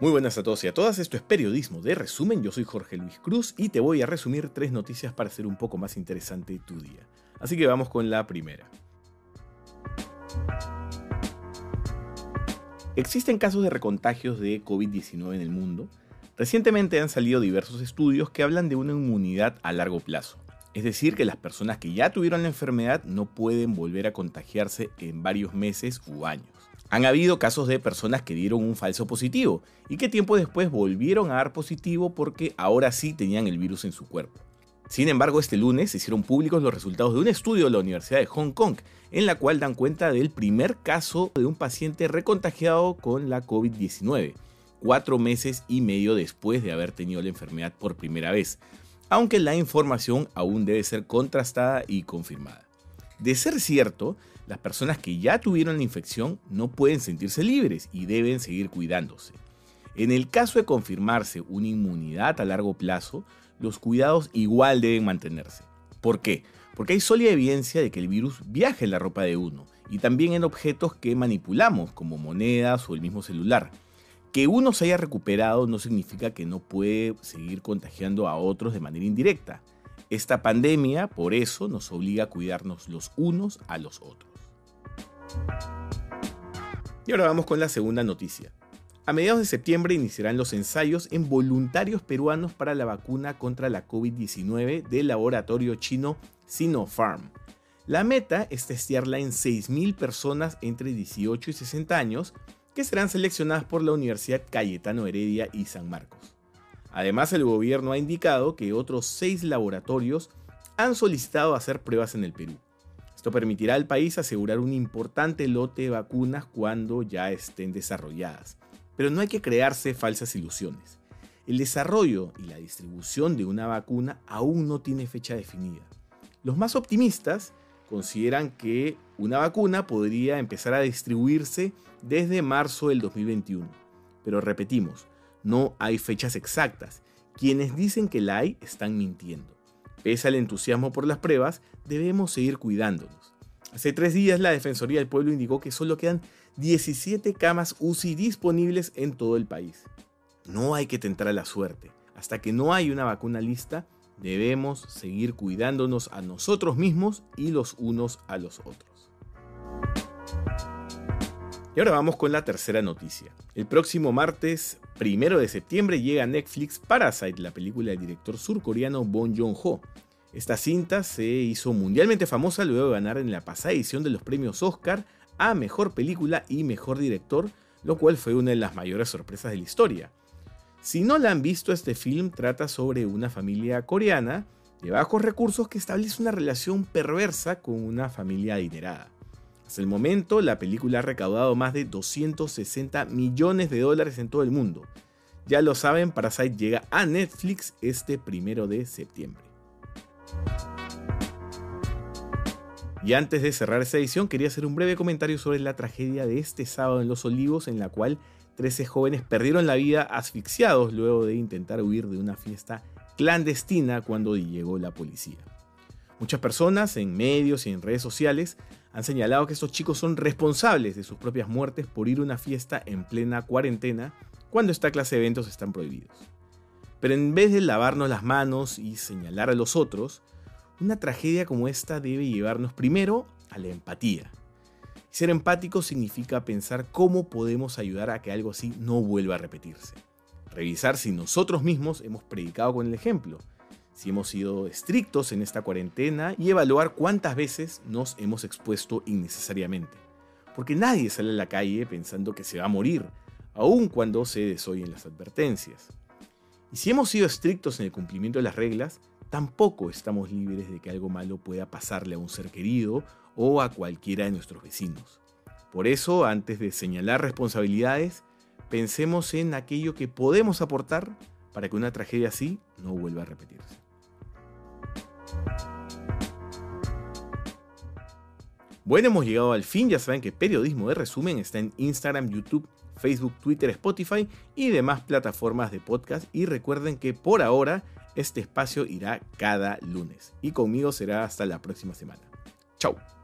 Muy buenas a todos y a todas, esto es Periodismo de Resumen, yo soy Jorge Luis Cruz y te voy a resumir tres noticias para hacer un poco más interesante tu día. Así que vamos con la primera. Existen casos de recontagios de COVID-19 en el mundo. Recientemente han salido diversos estudios que hablan de una inmunidad a largo plazo. Es decir, que las personas que ya tuvieron la enfermedad no pueden volver a contagiarse en varios meses u años. Han habido casos de personas que dieron un falso positivo y que tiempo después volvieron a dar positivo porque ahora sí tenían el virus en su cuerpo. Sin embargo, este lunes se hicieron públicos los resultados de un estudio de la Universidad de Hong Kong, en la cual dan cuenta del primer caso de un paciente recontagiado con la COVID-19, cuatro meses y medio después de haber tenido la enfermedad por primera vez, aunque la información aún debe ser contrastada y confirmada. De ser cierto, las personas que ya tuvieron la infección no pueden sentirse libres y deben seguir cuidándose. En el caso de confirmarse una inmunidad a largo plazo, los cuidados igual deben mantenerse. ¿Por qué? Porque hay sólida evidencia de que el virus viaja en la ropa de uno y también en objetos que manipulamos, como monedas o el mismo celular. Que uno se haya recuperado no significa que no puede seguir contagiando a otros de manera indirecta. Esta pandemia, por eso, nos obliga a cuidarnos los unos a los otros. Y ahora vamos con la segunda noticia. A mediados de septiembre iniciarán los ensayos en voluntarios peruanos para la vacuna contra la COVID-19 del laboratorio chino Sinopharm. La meta es testearla en 6.000 personas entre 18 y 60 años que serán seleccionadas por la Universidad Cayetano Heredia y San Marcos. Además, el gobierno ha indicado que otros seis laboratorios han solicitado hacer pruebas en el Perú. Esto permitirá al país asegurar un importante lote de vacunas cuando ya estén desarrolladas. Pero no hay que crearse falsas ilusiones. El desarrollo y la distribución de una vacuna aún no tiene fecha definida. Los más optimistas consideran que una vacuna podría empezar a distribuirse desde marzo del 2021. Pero repetimos, no hay fechas exactas. Quienes dicen que la hay están mintiendo. Pese al entusiasmo por las pruebas, debemos seguir cuidándonos. Hace tres días la Defensoría del Pueblo indicó que solo quedan 17 camas UCI disponibles en todo el país. No hay que tentar a la suerte. Hasta que no hay una vacuna lista, debemos seguir cuidándonos a nosotros mismos y los unos a los otros. Y ahora vamos con la tercera noticia. El próximo martes, primero de septiembre, llega a Netflix Parasite, la película del director surcoreano Bong Joon-ho. Esta cinta se hizo mundialmente famosa luego de ganar en la pasada edición de los premios Oscar a Mejor Película y Mejor Director, lo cual fue una de las mayores sorpresas de la historia. Si no la han visto, este film trata sobre una familia coreana de bajos recursos que establece una relación perversa con una familia adinerada. Hasta el momento, la película ha recaudado más de 260 millones de dólares en todo el mundo. Ya lo saben, Parasite llega a Netflix este primero de septiembre. Y antes de cerrar esta edición, quería hacer un breve comentario sobre la tragedia de este sábado en Los Olivos, en la cual 13 jóvenes perdieron la vida asfixiados luego de intentar huir de una fiesta clandestina cuando llegó la policía. Muchas personas en medios y en redes sociales han señalado que estos chicos son responsables de sus propias muertes por ir a una fiesta en plena cuarentena cuando esta clase de eventos están prohibidos. Pero en vez de lavarnos las manos y señalar a los otros, una tragedia como esta debe llevarnos primero a la empatía. Ser empático significa pensar cómo podemos ayudar a que algo así no vuelva a repetirse. Revisar si nosotros mismos hemos predicado con el ejemplo si hemos sido estrictos en esta cuarentena y evaluar cuántas veces nos hemos expuesto innecesariamente. Porque nadie sale a la calle pensando que se va a morir, aun cuando se desoyen las advertencias. Y si hemos sido estrictos en el cumplimiento de las reglas, tampoco estamos libres de que algo malo pueda pasarle a un ser querido o a cualquiera de nuestros vecinos. Por eso, antes de señalar responsabilidades, pensemos en aquello que podemos aportar para que una tragedia así no vuelva a repetirse. Bueno, hemos llegado al fin. Ya saben que Periodismo de Resumen está en Instagram, YouTube, Facebook, Twitter, Spotify y demás plataformas de podcast. Y recuerden que por ahora este espacio irá cada lunes. Y conmigo será hasta la próxima semana. Chao.